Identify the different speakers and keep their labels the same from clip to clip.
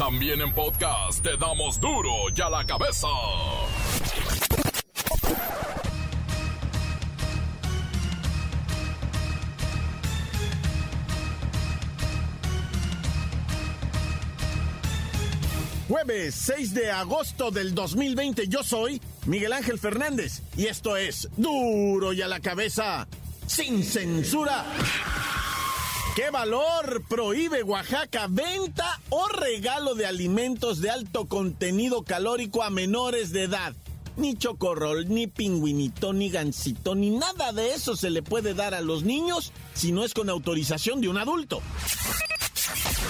Speaker 1: También en podcast te damos duro y a la cabeza.
Speaker 2: Jueves 6 de agosto del 2020 yo soy Miguel Ángel Fernández y esto es duro y a la cabeza sin censura. ¿Qué valor prohíbe Oaxaca venta o regalo de alimentos de alto contenido calórico a menores de edad? Ni chocorrol, ni pingüinito, ni gansito, ni nada de eso se le puede dar a los niños si no es con autorización de un adulto.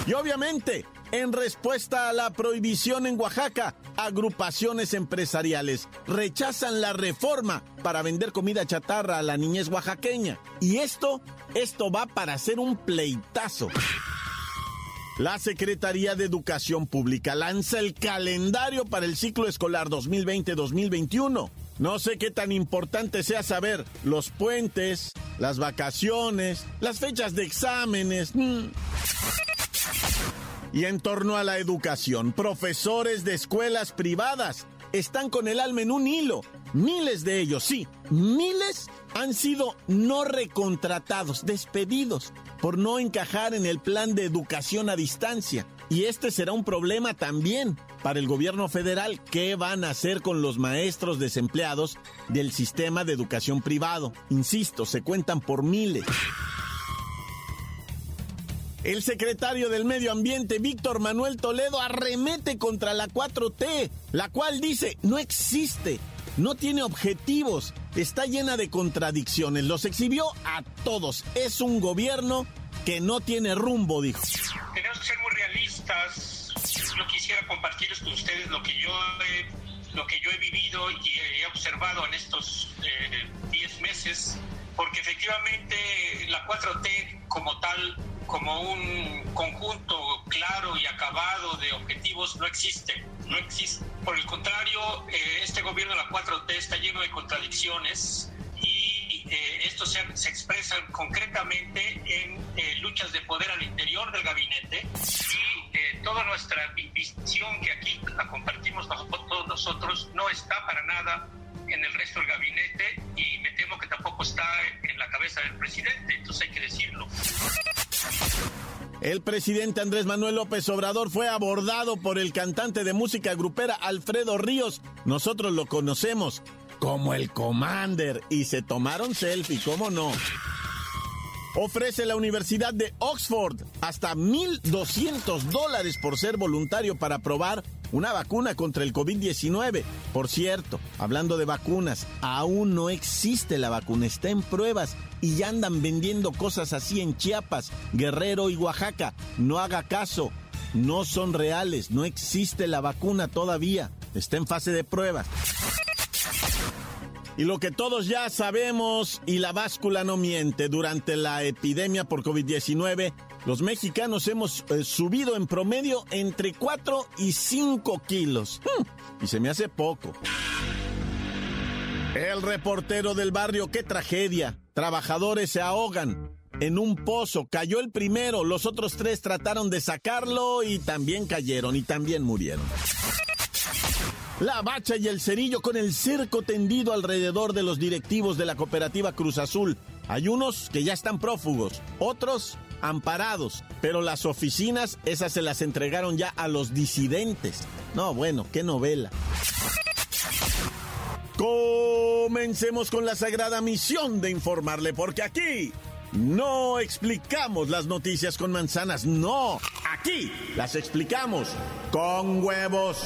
Speaker 2: Y obviamente, en respuesta a la prohibición en Oaxaca, agrupaciones empresariales rechazan la reforma para vender comida chatarra a la niñez oaxaqueña. Y esto, esto va para hacer un pleitazo. La Secretaría de Educación Pública lanza el calendario para el ciclo escolar 2020-2021. No sé qué tan importante sea saber los puentes, las vacaciones, las fechas de exámenes. Y en torno a la educación, profesores de escuelas privadas están con el alma en un hilo. Miles de ellos, sí, miles han sido no recontratados, despedidos, por no encajar en el plan de educación a distancia. Y este será un problema también para el gobierno federal. ¿Qué van a hacer con los maestros desempleados del sistema de educación privado? Insisto, se cuentan por miles. El secretario del Medio Ambiente, Víctor Manuel Toledo, arremete contra la 4T, la cual dice no existe, no tiene objetivos, está llena de contradicciones, los exhibió a todos. Es un gobierno que no tiene rumbo, dijo.
Speaker 3: Tenemos que ser muy realistas. Yo quisiera compartir con ustedes lo que yo he, lo que yo he vivido y he observado en estos 10 eh, meses, porque efectivamente la 4T como tal como un conjunto claro y acabado de objetivos no existe. No existe. Por el contrario, eh, este gobierno de la 4T está lleno de contradicciones y eh, se, se, concretamente en eh, luchas de poder al interior del gabinete y toda nuestra visión que aquí la compartimos todos nosotros no está para nada en el resto del gabinete y me que tampoco está en la cabeza del presidente, entonces hay que decirlo.
Speaker 2: El presidente Andrés Manuel López Obrador fue abordado por el cantante de música grupera Alfredo Ríos. Nosotros lo conocemos como el Commander y se tomaron selfie, ¿cómo no? Ofrece la Universidad de Oxford hasta 1.200 dólares por ser voluntario para probar una vacuna contra el COVID-19. Por cierto, hablando de vacunas, aún no existe la vacuna, está en pruebas y ya andan vendiendo cosas así en Chiapas, Guerrero y Oaxaca. No haga caso, no son reales, no existe la vacuna todavía, está en fase de pruebas. Y lo que todos ya sabemos, y la báscula no miente, durante la epidemia por COVID-19, los mexicanos hemos eh, subido en promedio entre 4 y 5 kilos. Hmm, y se me hace poco. El reportero del barrio, qué tragedia. Trabajadores se ahogan. En un pozo cayó el primero, los otros tres trataron de sacarlo y también cayeron y también murieron. La bacha y el cerillo con el cerco tendido alrededor de los directivos de la cooperativa Cruz Azul. Hay unos que ya están prófugos, otros amparados, pero las oficinas, esas se las entregaron ya a los disidentes. No, bueno, qué novela. Comencemos con la sagrada misión de informarle, porque aquí no explicamos las noticias con manzanas, no, aquí las explicamos con huevos.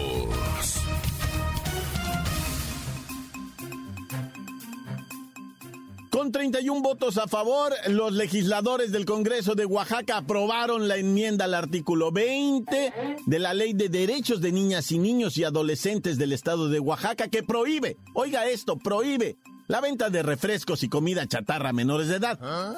Speaker 2: Con 31 votos a favor, los legisladores del Congreso de Oaxaca aprobaron la enmienda al artículo 20 de la Ley de Derechos de Niñas y Niños y Adolescentes del Estado de Oaxaca que prohíbe, oiga esto, prohíbe La venta de refrescos y comida chatarra a menores de edad.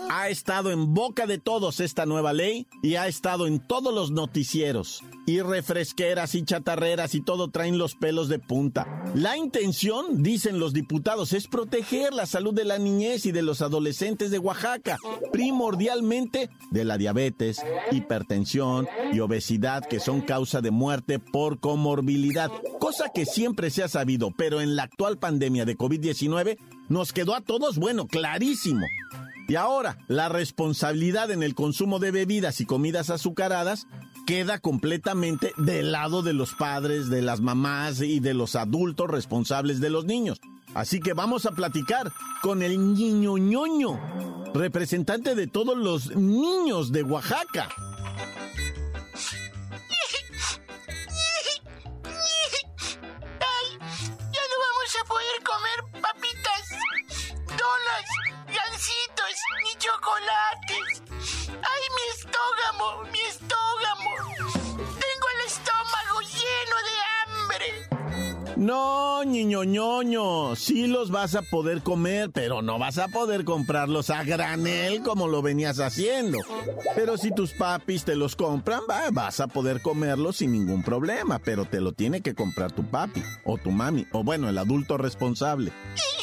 Speaker 2: Ha estado en boca de todos esta nueva ley y ha estado en todos los noticieros. Y refresqueras y chatarreras y todo traen los pelos de punta. La intención, dicen los diputados, es proteger la salud de la niñez y de los adolescentes de Oaxaca, primordialmente de la diabetes, hipertensión y obesidad que son causa de muerte por comorbilidad, cosa que siempre se ha sabido, pero en la actual pandemia de COVID-19 nos quedó a todos, bueno, clarísimo. Y ahora, la responsabilidad en el consumo de bebidas y comidas azucaradas queda completamente del lado de los padres, de las mamás y de los adultos responsables de los niños. Así que vamos a platicar con el niño ñoño, representante de todos los niños de Oaxaca. No, niño ñoño, sí los vas a poder comer, pero no vas a poder comprarlos a granel como lo venías haciendo. Pero si tus papis te los compran, vas a poder comerlos sin ningún problema, pero te lo tiene que comprar tu papi o tu mami, o bueno, el adulto responsable.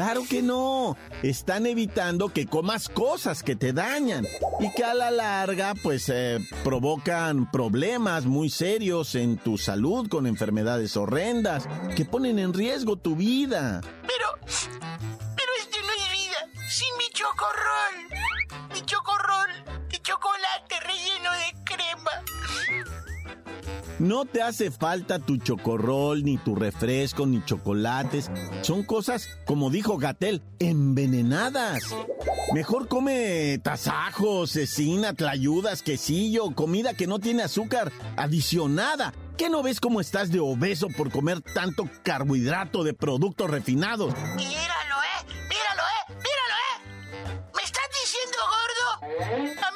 Speaker 2: Claro que no. Están evitando que comas cosas que te dañan y que a la larga pues eh, provocan problemas muy serios en tu salud con enfermedades horrendas que ponen en riesgo tu vida.
Speaker 4: No
Speaker 2: te hace falta tu chocorrol, ni tu refresco, ni chocolates. Son cosas, como dijo Gatel, envenenadas. Mejor come tasajos, cecina, tlayudas, quesillo, comida que no tiene azúcar adicionada. ¿Qué no ves cómo estás de obeso por comer tanto carbohidrato de productos refinados?
Speaker 4: Míralo, eh, míralo, eh, míralo, eh. ¿Me estás diciendo gordo?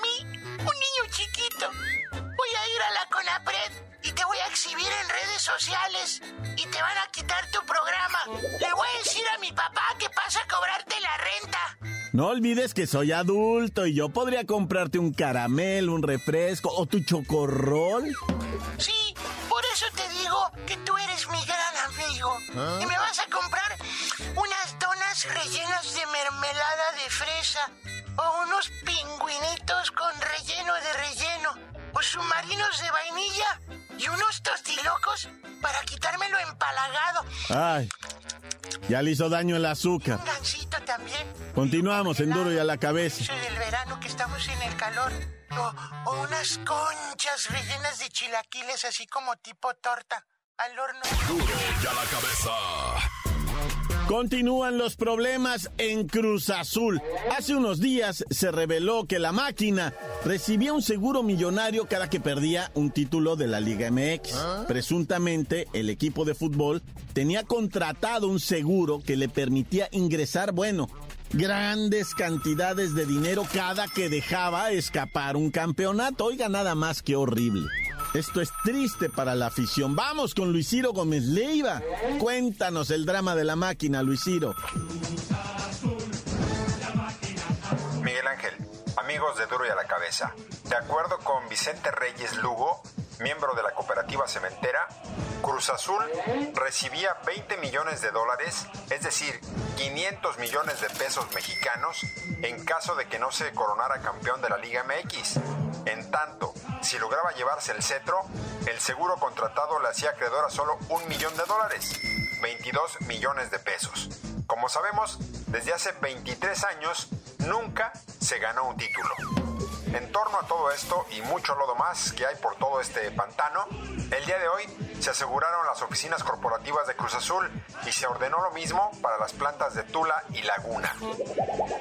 Speaker 4: Exhibir en redes sociales y te van a quitar tu programa. Le voy a decir a mi papá que pasa a cobrarte la renta.
Speaker 2: No olvides que soy adulto y yo podría comprarte un caramelo, un refresco o tu chocorrol.
Speaker 4: Sí, por eso te digo que tú eres mi gran amigo. ¿Ah? Y me vas a comprar unas donas rellenas de mermelada de fresa o unos pingüinitos con relleno de relleno o submarinos de vainilla y unos tostilocos para quitármelo empalagado.
Speaker 2: Ay, ya le hizo daño el azúcar.
Speaker 4: Un gancito también.
Speaker 2: Continuamos en duro y a la cabeza.
Speaker 4: del verano que estamos en el calor. O, o unas conchas rellenas de chilaquiles así como tipo torta al horno.
Speaker 1: Duro y a la cabeza.
Speaker 2: Continúan los problemas en Cruz Azul. Hace unos días se reveló que la máquina recibía un seguro millonario cada que perdía un título de la Liga MX. ¿Ah? Presuntamente, el equipo de fútbol tenía contratado un seguro que le permitía ingresar, bueno, grandes cantidades de dinero cada que dejaba escapar un campeonato. Oiga, nada más que horrible. Esto es triste para la afición. Vamos con Luis Ciro Gómez Leiva. Cuéntanos el drama de la máquina, Luis Ciro.
Speaker 5: Miguel Ángel, amigos de Duro y a la Cabeza. De acuerdo con Vicente Reyes Lugo, miembro de la cooperativa cementera, Cruz Azul recibía 20 millones de dólares, es decir, 500 millones de pesos mexicanos, en caso de que no se coronara campeón de la Liga MX. En tanto, si lograba llevarse el cetro, el seguro contratado le hacía acreedor a solo un millón de dólares, 22 millones de pesos. Como sabemos, desde hace 23 años nunca se ganó un título. En torno a todo esto y mucho lodo más que hay por todo este pantano, el día de hoy se aseguraron las oficinas corporativas de Cruz Azul y se ordenó lo mismo para las plantas de Tula y Laguna.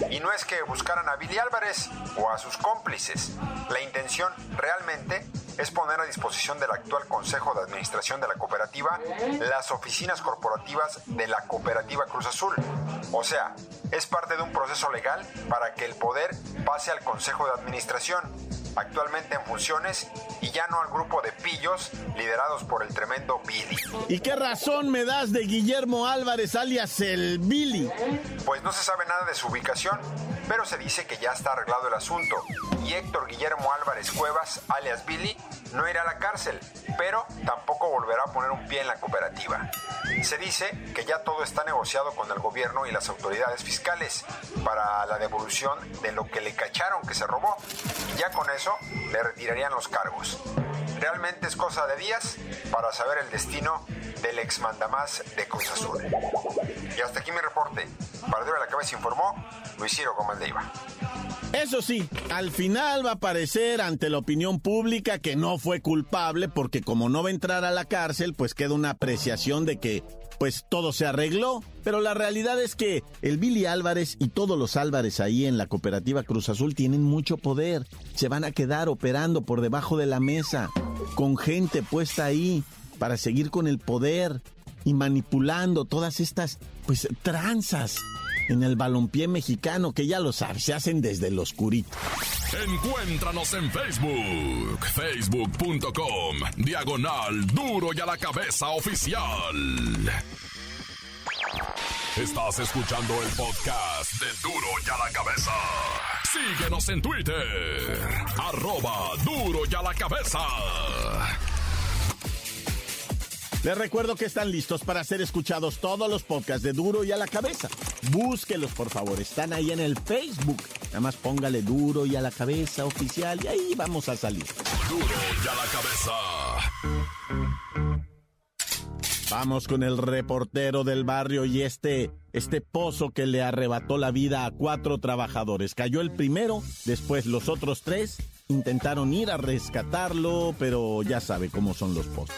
Speaker 5: Y no es que buscaran a Billy Álvarez o a sus cómplices, la intención realmente es poner a disposición del actual Consejo de Administración de la cooperativa las oficinas corporativas de la cooperativa Cruz Azul. O sea, es parte de un proceso legal para que el poder pase al Consejo de Administración actualmente en funciones y ya no al grupo de pillos liderados por el tremendo Billy.
Speaker 2: ¿Y qué razón me das de Guillermo Álvarez alias el Billy?
Speaker 5: Pues no se sabe nada de su ubicación, pero se dice que ya está arreglado el asunto y Héctor Guillermo Álvarez Cuevas alias Billy no irá a la cárcel, pero tampoco volverá a poner un pie en la cooperativa. Se dice que ya todo está negociado con el gobierno y las autoridades fiscales para la devolución de lo que le cacharon que se robó y ya con eso le retirarían los cargos. Realmente es cosa de días para saber el destino del ex mandamás de Cruz Azul. Y hasta aquí mi reporte. Para de la Cabeza informó Luis Ciro Gómez Leiva.
Speaker 2: Eso sí, al final va a parecer ante la opinión pública que no fue culpable porque como no va a entrar a la cárcel, pues queda una apreciación de que pues todo se arregló. Pero la realidad es que el Billy Álvarez y todos los Álvarez ahí en la cooperativa Cruz Azul tienen mucho poder. Se van a quedar operando por debajo de la mesa, con gente puesta ahí para seguir con el poder y manipulando todas estas pues tranzas en el balompié mexicano, que ya lo sabes, se hacen desde el oscurito.
Speaker 1: Encuéntranos en Facebook, facebook.com, diagonal duro y a la cabeza oficial. Estás escuchando el podcast de Duro y a la cabeza. Síguenos en Twitter, arroba duro y a la cabeza.
Speaker 2: Les recuerdo que están listos para ser escuchados todos los podcasts de Duro y a la cabeza. Búsquelos, por favor. Están ahí en el Facebook. Nada más póngale Duro y a la cabeza oficial y ahí vamos a salir.
Speaker 1: Duro y a
Speaker 2: la cabeza. Vamos con el reportero del barrio y este, este pozo que le arrebató la vida a cuatro trabajadores. Cayó el primero, después los otros tres intentaron ir a rescatarlo, pero ya sabe cómo son los pozos.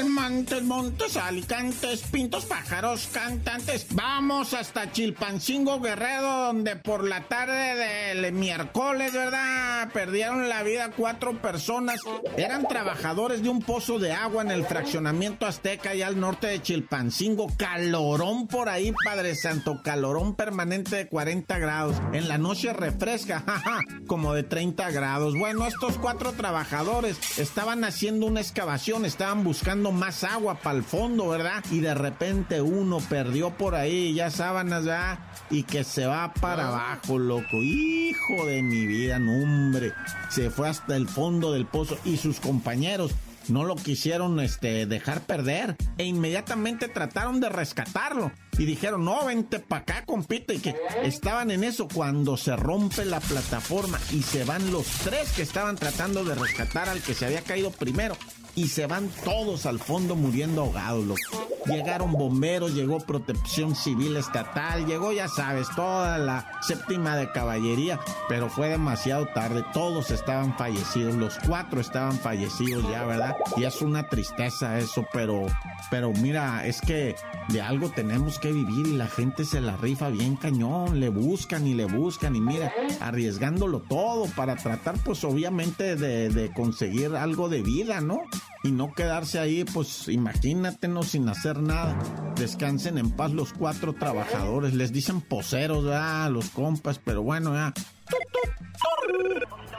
Speaker 2: time. Montes, montes, alicantes, pintos, pájaros, cantantes. Vamos hasta Chilpancingo Guerrero, donde por la tarde del miércoles, ¿verdad? Perdieron la vida cuatro personas. Eran trabajadores de un pozo de agua en el fraccionamiento Azteca, y al norte de Chilpancingo. Calorón por ahí, Padre Santo. Calorón permanente de 40 grados. En la noche refresca, jaja, como de 30 grados. Bueno, estos cuatro trabajadores estaban haciendo una excavación, estaban buscando más agua para el fondo, ¿verdad? Y de repente uno perdió por ahí ya sábanas, ¿verdad? Y que se va para abajo, loco. Hijo de mi vida, no, hombre. Se fue hasta el fondo del pozo y sus compañeros no lo quisieron este, dejar perder e inmediatamente trataron de rescatarlo y dijeron, no, vente para acá, compite, y que estaban en eso cuando se rompe la plataforma y se van los tres que estaban tratando de rescatar al que se había caído primero y se van todos al fondo muriendo ahogados. Llegaron bomberos, llegó protección civil estatal, llegó, ya sabes, toda la séptima de caballería, pero fue demasiado tarde, todos estaban fallecidos, los cuatro estaban fallecidos ya, ¿verdad? Y es una tristeza eso, pero, pero mira, es que de algo tenemos que vivir y la gente se la rifa bien cañón, le buscan y le buscan y mira, arriesgándolo todo para tratar pues obviamente de, de conseguir algo de vida, ¿no? Y no quedarse ahí, pues imagínate, no sin hacer nada. Descansen en paz los cuatro trabajadores. Les dicen poseros, a los compas, pero bueno, ya.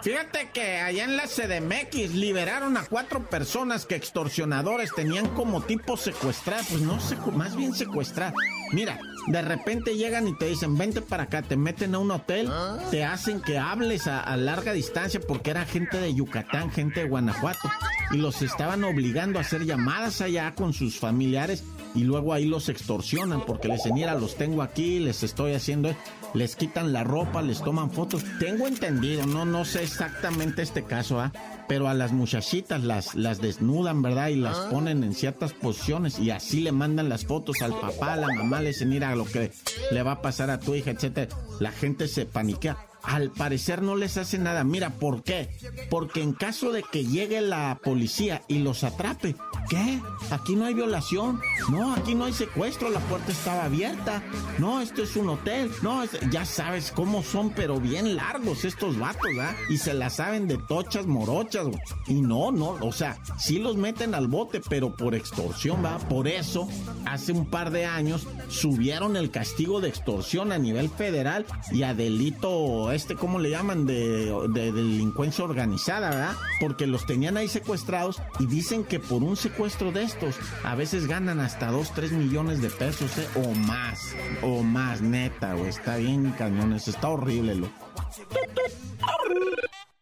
Speaker 2: Fíjate que allá en la CDMX liberaron a cuatro personas que extorsionadores tenían como tipo secuestrar, pues no, más bien secuestrar. Mira, de repente llegan y te dicen, vente para acá, te meten a un hotel, te hacen que hables a, larga distancia porque era gente de Yucatán, gente de Guanajuato, y los estaban obligando a hacer llamadas allá con sus familiares y luego ahí los extorsionan porque les dicen, mira, los tengo aquí, les estoy haciendo, les quitan la ropa, les toman fotos. Tengo entendido, no, no sé exactamente este caso, ¿ah? pero a las muchachitas las, las desnudan, ¿verdad? Y las ponen en ciertas posiciones y así le mandan las fotos al papá, a la mamá, le dicen, mira lo que le va a pasar a tu hija, etcétera. La gente se paniquea. Al parecer no les hace nada. Mira, ¿por qué? Porque en caso de que llegue la policía y los atrape, ¿qué? Aquí no hay violación. No, aquí no hay secuestro. La puerta estaba abierta. No, esto es un hotel. No, ya sabes cómo son, pero bien largos estos vatos, ¿ah? Y se la saben de tochas morochas, Y no, no, o sea, sí los meten al bote, pero por extorsión, ¿va? Por eso, hace un par de años subieron el castigo de extorsión a nivel federal y a delito, este, ¿cómo le llaman? De, delincuencia organizada, ¿verdad? Porque los tenían ahí secuestrados y dicen que por un secuestro de estos a veces ganan hasta 2, 3 millones de pesos, ¿eh? O más, o más, neta, güey. Está bien cañones, está horrible, lo.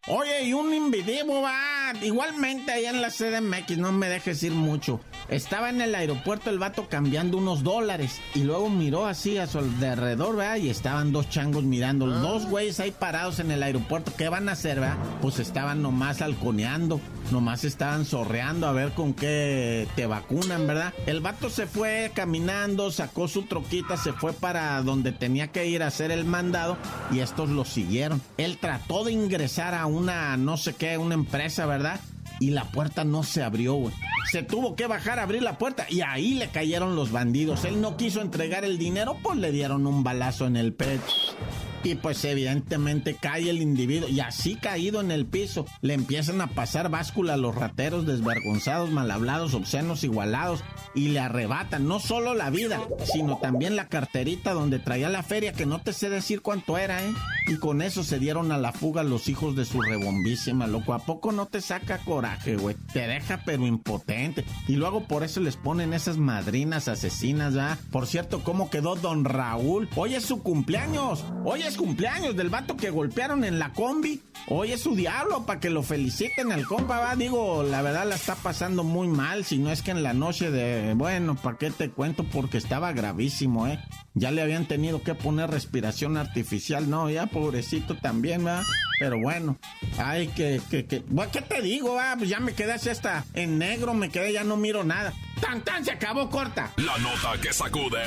Speaker 2: Oye, y un invidivo va. Igualmente ahí en la CDMX, no me dejes ir mucho. Estaba en el aeropuerto el vato cambiando unos dólares. Y luego miró así a su alrededor, ¿verdad? Y estaban dos changos mirando. Los Dos güeyes ahí parados en el aeropuerto. ¿Qué van a hacer, verdad? Pues estaban nomás halconeando. Nomás estaban sorreando a ver con qué te vacunan, ¿verdad? El vato se fue caminando, sacó su troquita, se fue para donde tenía que ir a hacer el mandado. Y estos lo siguieron. Él trató de ingresar a una, no sé qué, una empresa, ¿verdad? Y la puerta no se abrió, güey. Se tuvo que bajar a abrir la puerta y ahí le cayeron los bandidos. Él no quiso entregar el dinero, pues le dieron un balazo en el pecho. Y pues evidentemente cae el individuo y así caído en el piso le empiezan a pasar báscula a los rateros desvergonzados, mal hablados, obscenos, igualados y le arrebatan no solo la vida, sino también la carterita donde traía la feria que no te sé decir cuánto era, ¿eh? Y con eso se dieron a la fuga los hijos de su rebombísima, loco. ¿A poco no te saca coraje, güey? Te deja pero impotente. Y luego por eso les ponen esas madrinas asesinas, ¿ya? Por cierto, ¿cómo quedó don Raúl? Hoy es su cumpleaños. Hoy es cumpleaños del vato que golpearon en la combi. Hoy es su diablo para que lo feliciten al compa, va. Digo, la verdad la está pasando muy mal. Si no es que en la noche de. Bueno, ¿para qué te cuento? Porque estaba gravísimo, ¿eh? Ya le habían tenido que poner respiración artificial. No, ya pobrecito también, va. Pero bueno, ay, que, que, que. ¿Qué te digo? Pues ya me quedé así hasta en negro, me quedé, ya no miro nada. ¡Tan, tan! Se acabó corta.
Speaker 1: La nota que sacude.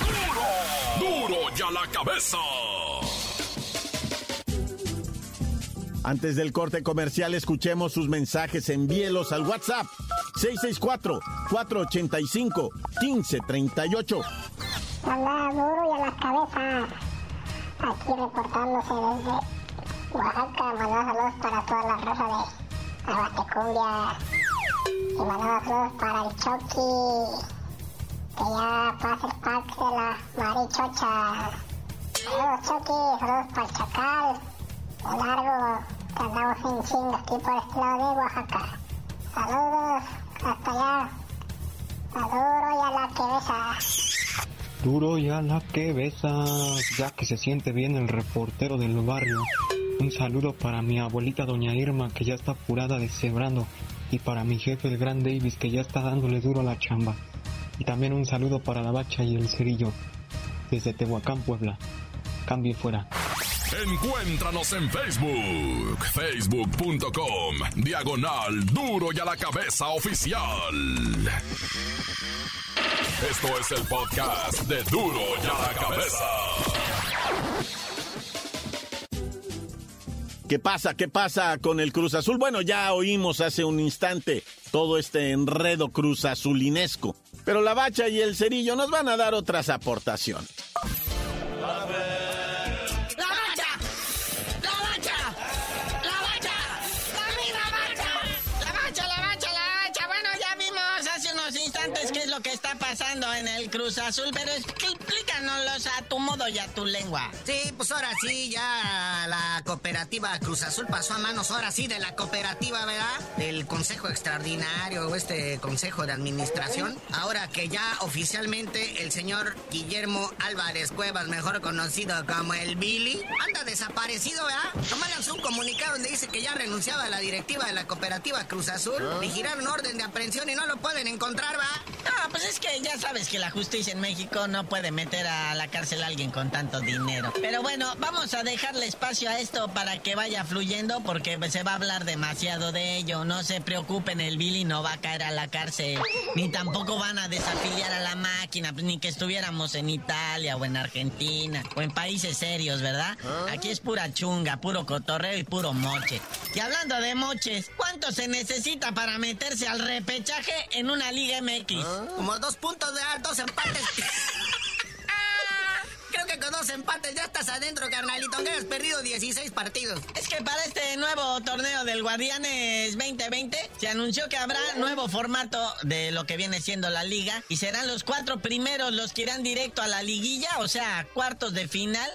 Speaker 1: ¡Duro! ¡Duro ya la cabeza!
Speaker 2: Antes del corte comercial, escuchemos sus mensajes. Envíelos al WhatsApp 664-485-1538.
Speaker 6: Hola, duro y a la cabeza. Aquí reportándose desde Oaxaca. Mandamos saludos para toda la raza de Abatecumbia. Y mandamos saludos para el Chucky. Que ya pasa el pack de la Marichocha. Saludos, Chucky. Saludos para el Chacal largo que andamos en chinga aquí por este de Oaxaca. Saludos, hasta allá. A duro y a la que.
Speaker 7: Duro y a la que besa, ya que se siente bien el reportero del barrio. Un saludo para mi abuelita doña Irma que ya está apurada deshebrando y para mi jefe el gran Davis que ya está dándole duro a la chamba. Y también un saludo para la bacha y el cerillo desde Tehuacán, Puebla. Cambio fuera.
Speaker 1: Encuéntranos en Facebook, facebook.com, diagonal duro y a la cabeza oficial. Esto es el podcast de duro y a la cabeza.
Speaker 2: ¿Qué pasa? ¿Qué pasa con el Cruz Azul? Bueno, ya oímos hace un instante todo este enredo cruz azulinesco, pero la bacha y el cerillo nos van a dar otras aportaciones.
Speaker 8: que está pasando en el Cruz Azul, pero explícanos a tu modo y a tu lengua.
Speaker 9: Sí, pues ahora sí, ya la cooperativa Cruz Azul pasó a manos ahora sí de la cooperativa, ¿verdad? Del Consejo Extraordinario o este Consejo de Administración. Ahora que ya oficialmente el señor Guillermo Álvarez Cuevas, mejor conocido como el Billy, anda desaparecido, ¿verdad? Nomás un comunicado donde dice que ya renunciaba a la directiva de la cooperativa Cruz Azul. ¿Ah? Vigiraron orden de aprehensión y no lo pueden encontrar, ¿va?
Speaker 8: pues es que ya sabes que la justicia en México no puede meter a la cárcel a alguien con tanto dinero. Pero bueno, vamos a dejarle espacio a esto para que vaya fluyendo porque se va a hablar demasiado de ello. No sé preocupen, el Billy no va a caer a la cárcel. Ni tampoco van a desafiliar a la máquina, pues, ni que estuviéramos en Italia o en Argentina o en países serios, ¿verdad? Aquí es pura chunga, puro cotorreo y puro moche. Y hablando de moches, ¿cuánto se necesita para meterse al repechaje en una Liga MX?
Speaker 9: Como dos puntos de dos empates. Que con dos empates ya estás adentro, carnalito, aunque has perdido 16 partidos.
Speaker 8: Es que para este nuevo torneo del Guardianes 2020 se anunció que habrá nuevo formato de lo que viene siendo la liga y serán los cuatro primeros los que irán directo a la liguilla, o sea, cuartos de final.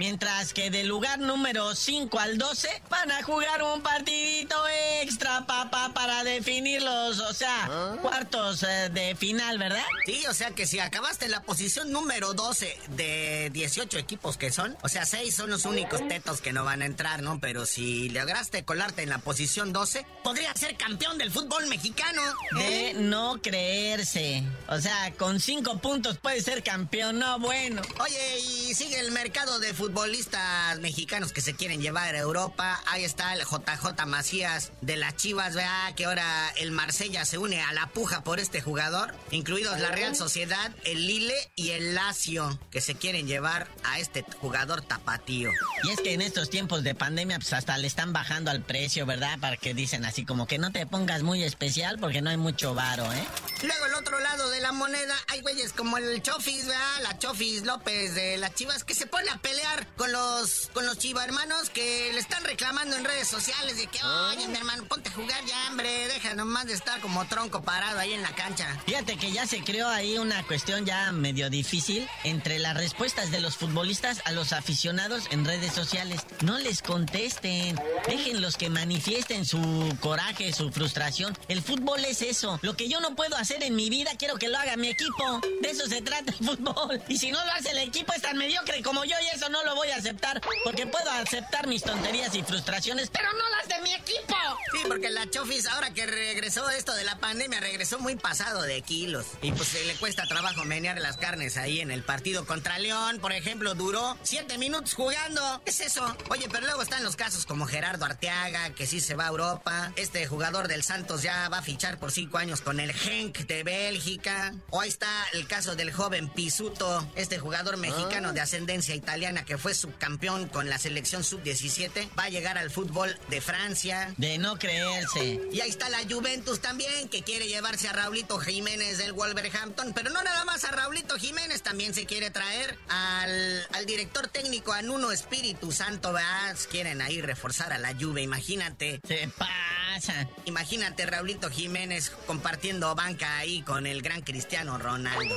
Speaker 8: Mientras que del lugar número 5 al 12 van a jugar un partidito extra, papá, para definirlos, o sea, cuartos eh, de final, ¿verdad?
Speaker 9: Sí, o sea que si acabaste en la posición número 12 de 18 equipos que son, o sea, 6 son los únicos tetos que no van a entrar, ¿no? Pero si lograste colarte en la posición 12, podría ser campeón del fútbol mexicano.
Speaker 8: De no creerse. O sea, con 5 puntos puede ser campeón, no bueno.
Speaker 9: Oye, y sigue el mercado de futbolistas mexicanos que se quieren llevar a Europa. Ahí está el JJ Macías de las Chivas, vea que ahora el Marsella se une a la puja por este jugador, incluidos la Real Sociedad, el Lille y el Lazio, que se quieren llevar a este jugador tapatío.
Speaker 8: Y es que en estos tiempos de pandemia, pues hasta le están bajando al precio, ¿verdad? Para que dicen así como que no te pongas muy especial porque no hay mucho varo, ¿eh?
Speaker 9: Luego el otro lado de la moneda hay güeyes como el Chofis, ¿verdad? La Chofis López de las Chivas que se pone a pelear con los con los chiva hermanos que le están reclamando en redes sociales de que, oye, mi hermano, ponte a jugar ya, hombre, deja nomás de estar como tronco parado ahí en la cancha.
Speaker 8: Fíjate que ya se creó ahí una cuestión ya medio difícil entre las respuestas de los futbolistas a los aficionados en redes sociales. No les contesten, déjenlos que manifiesten su coraje, su frustración. El fútbol es eso. Lo que yo no puedo hacer en mi vida, quiero que lo haga mi equipo. De eso se trata el fútbol. Y si no lo hace el equipo es tan mediocre como yo y eso no lo voy a aceptar. Porque puedo aceptar mis tonterías y frustraciones, pero no las de mi equipo.
Speaker 9: Sí, porque la Chofis, ahora que regresó esto de la pandemia, regresó muy pasado de kilos. Y pues se le cuesta trabajo menear las carnes ahí en el partido contra León, ejemplo, duró siete minutos jugando. ¿Qué es eso? Oye, pero luego están los casos como Gerardo Arteaga, que sí se va a Europa. Este jugador del Santos ya va a fichar por cinco años con el Genk de Bélgica. O ahí está el caso del joven Pisuto, este jugador mexicano de ascendencia italiana que fue subcampeón con la selección sub-17. Va a llegar al fútbol de Francia.
Speaker 8: De no creerse.
Speaker 9: Y ahí está la Juventus también, que quiere llevarse a Raulito Jiménez del Wolverhampton. Pero no nada más a Raulito Jiménez, también se quiere traer al, al director técnico, a Nuno Espíritu Santo. ¿verdad? Quieren ahí reforzar a la Juve, imagínate.
Speaker 8: Se pasa.
Speaker 9: Imagínate Raulito Jiménez compartiendo banca ahí con el gran Cristiano Ronaldo.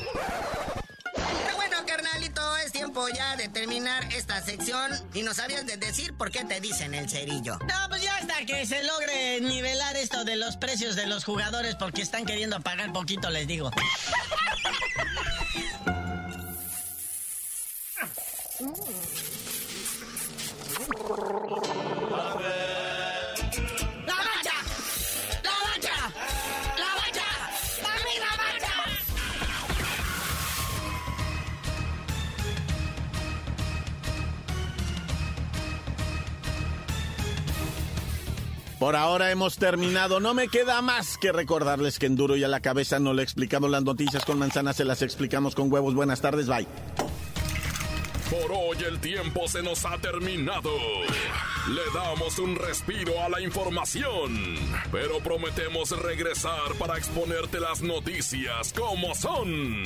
Speaker 9: Pero bueno, carnalito, es tiempo ya de terminar esta sección y nos sabías de decir por qué te dicen el cerillo.
Speaker 8: No, pues ya hasta que se logre nivelar esto de los precios de los jugadores porque están queriendo pagar poquito, les digo.
Speaker 2: Por ahora hemos terminado. No me queda más que recordarles que en duro y a la cabeza no le explicamos las noticias con manzanas, se las explicamos con huevos. Buenas tardes, bye.
Speaker 1: Por hoy el tiempo se nos ha terminado. Le damos un respiro a la información, pero prometemos regresar para exponerte las noticias como son.